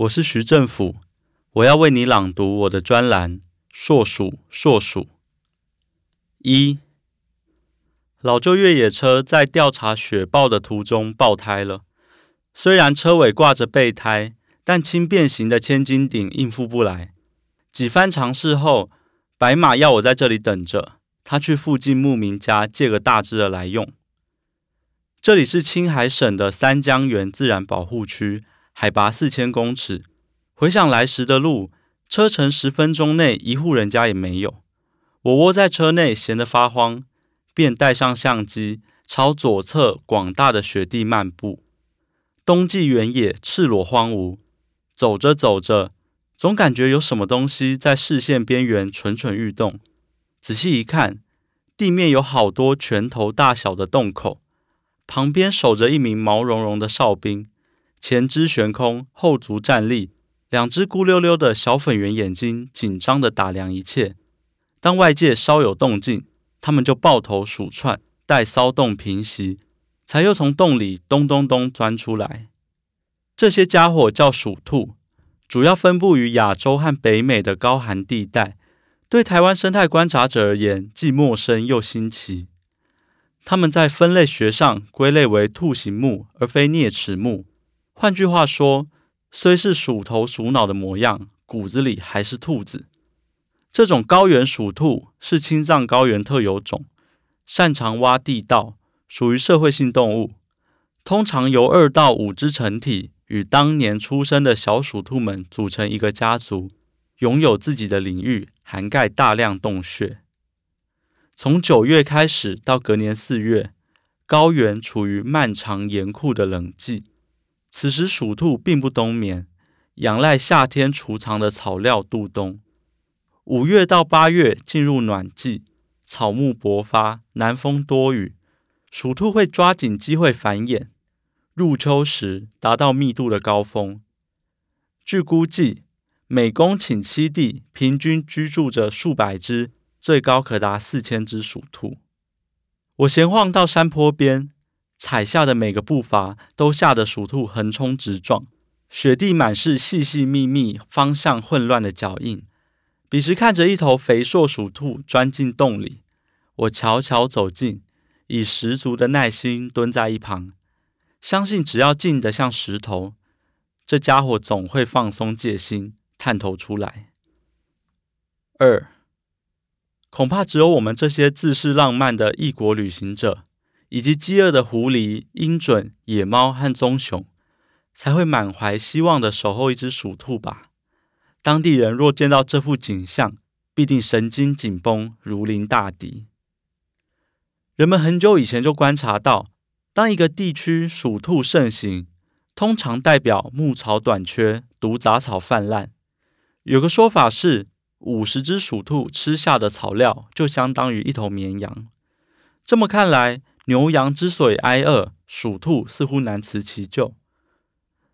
我是徐政府，我要为你朗读我的专栏《硕鼠硕鼠》。一，老旧越野车在调查雪豹的途中爆胎了，虽然车尾挂着备胎，但轻便型的千斤顶应付不来。几番尝试后，白马要我在这里等着，他去附近牧民家借个大只的来用。这里是青海省的三江源自然保护区。海拔四千公尺，回想来时的路，车程十分钟内一户人家也没有。我窝在车内闲得发慌，便带上相机，朝左侧广大的雪地漫步。冬季原野赤裸荒芜，走着走着，总感觉有什么东西在视线边缘蠢蠢欲动。仔细一看，地面有好多拳头大小的洞口，旁边守着一名毛茸茸的哨兵。前肢悬空，后足站立，两只孤溜溜的小粉圆眼睛紧张地打量一切。当外界稍有动静，它们就抱头鼠窜，待骚动平息，才又从洞里咚咚咚钻出来。这些家伙叫鼠兔，主要分布于亚洲和北美的高寒地带，对台湾生态观察者而言，既陌生又新奇。它们在分类学上归类为兔形目，而非啮齿目。换句话说，虽是鼠头鼠脑的模样，骨子里还是兔子。这种高原鼠兔是青藏高原特有种，擅长挖地道，属于社会性动物。通常由二到五只成体与当年出生的小鼠兔们组成一个家族，拥有自己的领域，涵盖大量洞穴。从九月开始到隔年四月，高原处于漫长严酷的冷季。此时，鼠兔并不冬眠，仰赖夏天储藏的草料度冬。五月到八月进入暖季，草木勃发，南风多雨，鼠兔会抓紧机会繁衍。入秋时达到密度的高峰。据估计，每公顷栖地平均居住着数百只，最高可达四千只鼠兔。我闲晃到山坡边。踩下的每个步伐都吓得鼠兔横冲直撞，雪地满是细细密密、方向混乱的脚印。彼时看着一头肥硕鼠兔钻进洞里，我悄悄走近，以十足的耐心蹲在一旁，相信只要静得像石头，这家伙总会放松戒心，探头出来。二，恐怕只有我们这些自视浪漫的异国旅行者。以及饥饿的狐狸、鹰隼、野猫和棕熊，才会满怀希望地守候一只鼠兔吧。当地人若见到这幅景象，必定神经紧绷，如临大敌。人们很久以前就观察到，当一个地区鼠兔盛行，通常代表牧草短缺、毒杂草泛滥。有个说法是，五十只鼠兔吃下的草料，就相当于一头绵羊。这么看来，牛羊之所以挨饿，鼠兔似乎难辞其咎。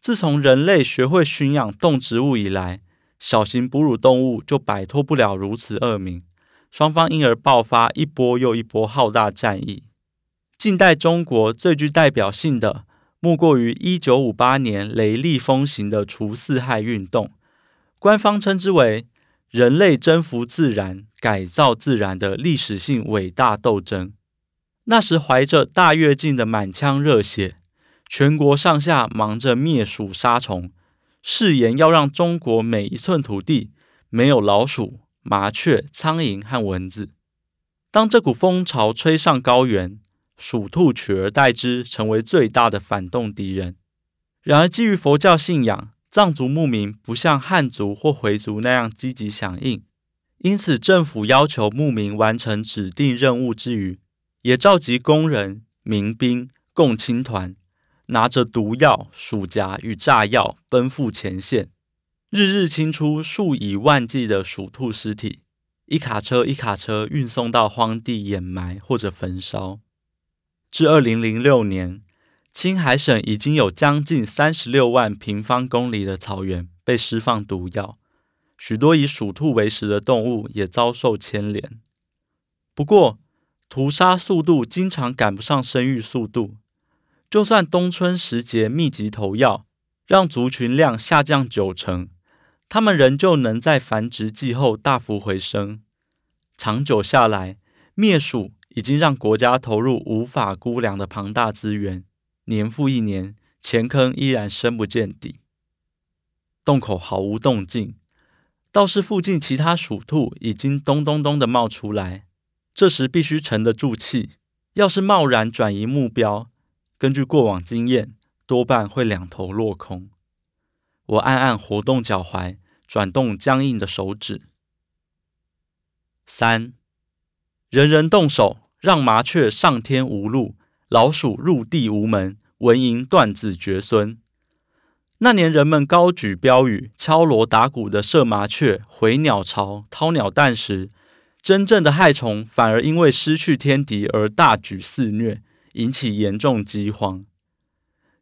自从人类学会驯养动植物以来，小型哺乳动物就摆脱不了如此恶名，双方因而爆发一波又一波浩大战役。近代中国最具代表性的，莫过于一九五八年雷厉风行的除四害运动，官方称之为“人类征服自然、改造自然的历史性伟大斗争”。那时怀着大跃进的满腔热血，全国上下忙着灭鼠杀虫，誓言要让中国每一寸土地没有老鼠、麻雀、苍蝇和蚊子。当这股风潮吹上高原，鼠兔取而代之，成为最大的反动敌人。然而，基于佛教信仰，藏族牧民不像汉族或回族那样积极响应，因此政府要求牧民完成指定任务之余，也召集工人、民兵、共青团，拿着毒药、鼠夹与炸药奔赴前线，日日清出数以万计的鼠兔尸体，一卡车一卡车运送到荒地掩埋或者焚烧。至二零零六年，青海省已经有将近三十六万平方公里的草原被释放毒药，许多以鼠兔为食的动物也遭受牵连。不过，屠杀速度经常赶不上生育速度，就算冬春时节密集投药，让族群量下降九成，它们仍旧能在繁殖季后大幅回升。长久下来，灭鼠已经让国家投入无法估量的庞大资源，年复一年，钱坑依然深不见底，洞口毫无动静。倒是附近其他鼠兔已经咚咚咚的冒出来，这时必须沉得住气。要是贸然转移目标，根据过往经验，多半会两头落空。我暗暗活动脚踝，转动僵硬的手指。三，人人动手，让麻雀上天无路，老鼠入地无门，蚊蝇断子绝孙。那年人们高举标语，敲锣打鼓的射麻雀、回鸟巢、掏鸟蛋时，真正的害虫反而因为失去天敌而大举肆虐，引起严重饥荒。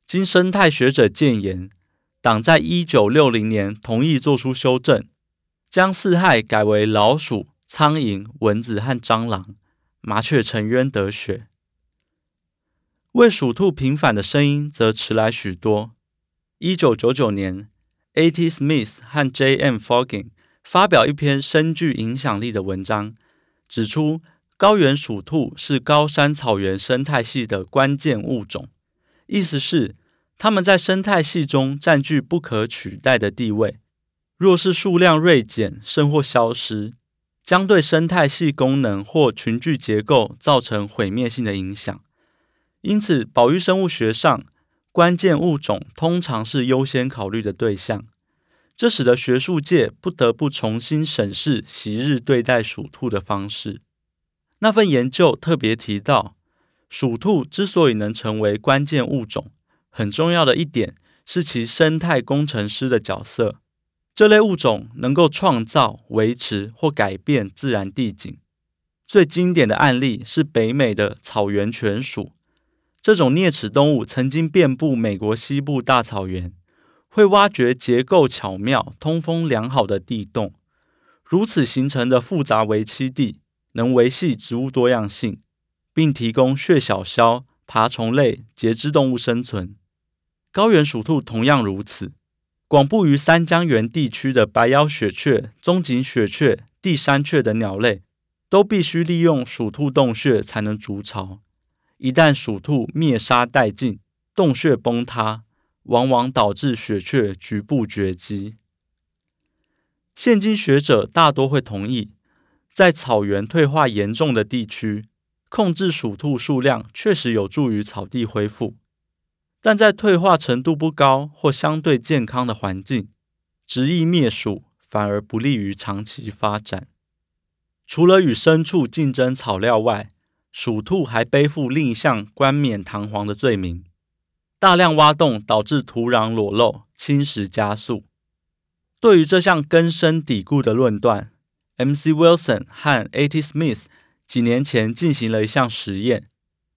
经生态学者建言，党在一九六零年同意做出修正，将四害改为老鼠、苍蝇、蚊子和蟑螂，麻雀沉冤得雪。为鼠兔平反的声音则迟来许多。一九九九年，A.T. Smith 和 J.M. Foggin 发表一篇深具影响力的文章，指出高原鼠兔是高山草原生态系的关键物种，意思是它们在生态系中占据不可取代的地位。若是数量锐减甚或消失，将对生态系功能或群聚结构造成毁灭性的影响。因此，保育生物学上，关键物种通常是优先考虑的对象，这使得学术界不得不重新审视昔日对待鼠兔的方式。那份研究特别提到，鼠兔之所以能成为关键物种，很重要的一点是其生态工程师的角色。这类物种能够创造、维持或改变自然地景。最经典的案例是北美的草原犬鼠。这种啮齿动物曾经遍布美国西部大草原，会挖掘结构巧妙、通风良好的地洞。如此形成的复杂围栖地，能维系植物多样性，并提供血小枭、爬虫类、节肢动物生存。高原鼠兔同样如此。广布于三江源地区的白腰雪雀、棕颈雪雀、地山雀等鸟类，都必须利用鼠兔洞穴才能筑巢。一旦鼠兔灭杀殆尽，洞穴崩塌，往往导致雪雀局部绝迹。现今学者大多会同意，在草原退化严重的地区，控制鼠兔数量确实有助于草地恢复，但在退化程度不高或相对健康的环境，执意灭鼠反而不利于长期发展。除了与牲畜竞争草料外，鼠兔还背负另一项冠冕堂皇的罪名：大量挖洞导致土壤裸露，侵蚀加速。对于这项根深蒂固的论断，M.C. Wilson 和 A.T. Smith 几年前进行了一项实验，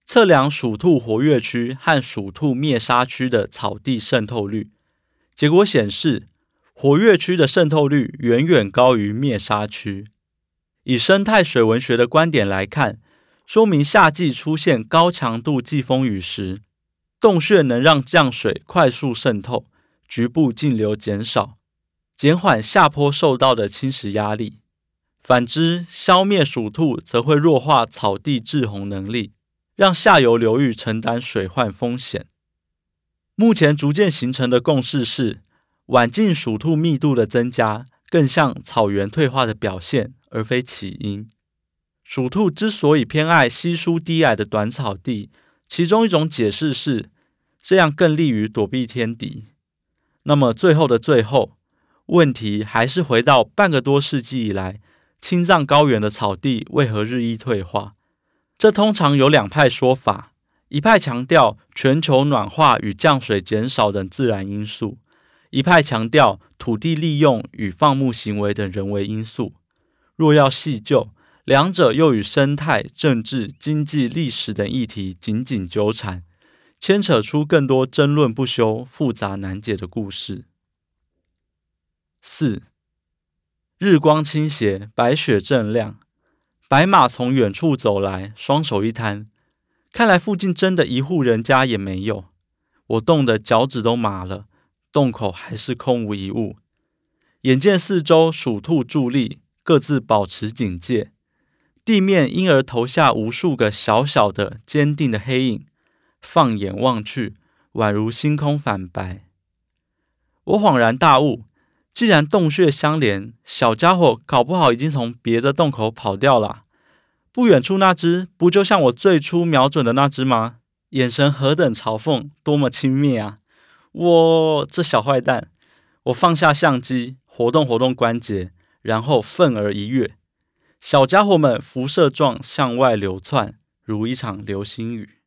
测量鼠兔活跃区和鼠兔灭杀区的草地渗透率。结果显示，活跃区的渗透率远远高于灭杀区。以生态水文学的观点来看，说明夏季出现高强度季风雨时，洞穴能让降水快速渗透，局部径流减少，减缓下坡受到的侵蚀压力。反之，消灭鼠兔则会弱化草地滞洪能力，让下游流域承担水患风险。目前逐渐形成的共识是，晚近鼠兔密度的增加更像草原退化的表现，而非起因。鼠兔之所以偏爱稀疏低矮的短草地，其中一种解释是这样更利于躲避天敌。那么最后的最后，问题还是回到半个多世纪以来，青藏高原的草地为何日益退化？这通常有两派说法：一派强调全球暖化与降水减少等自然因素；一派强调土地利用与放牧行为等人为因素。若要细究，两者又与生态、政治、经济、历史等议题紧紧纠缠，牵扯出更多争论不休、复杂难解的故事。四，日光倾斜，白雪正亮，白马从远处走来，双手一摊，看来附近真的一户人家也没有。我冻得脚趾都麻了，洞口还是空无一物。眼见四周鼠兔伫立，各自保持警戒，地面因而投下无数个小小的、坚定的黑影。放眼望去，宛如星空反白。我恍然大悟，既然洞穴相连，小家伙搞不好已经从别的洞口跑掉了。不远处那只，不就像我最初瞄准的那只吗？眼神何等嘲讽，多么轻蔑啊！我这小坏蛋，我放下相机，活动活动关节，然后愤而一跃，小家伙们辐射状向外流窜，如一场流星雨。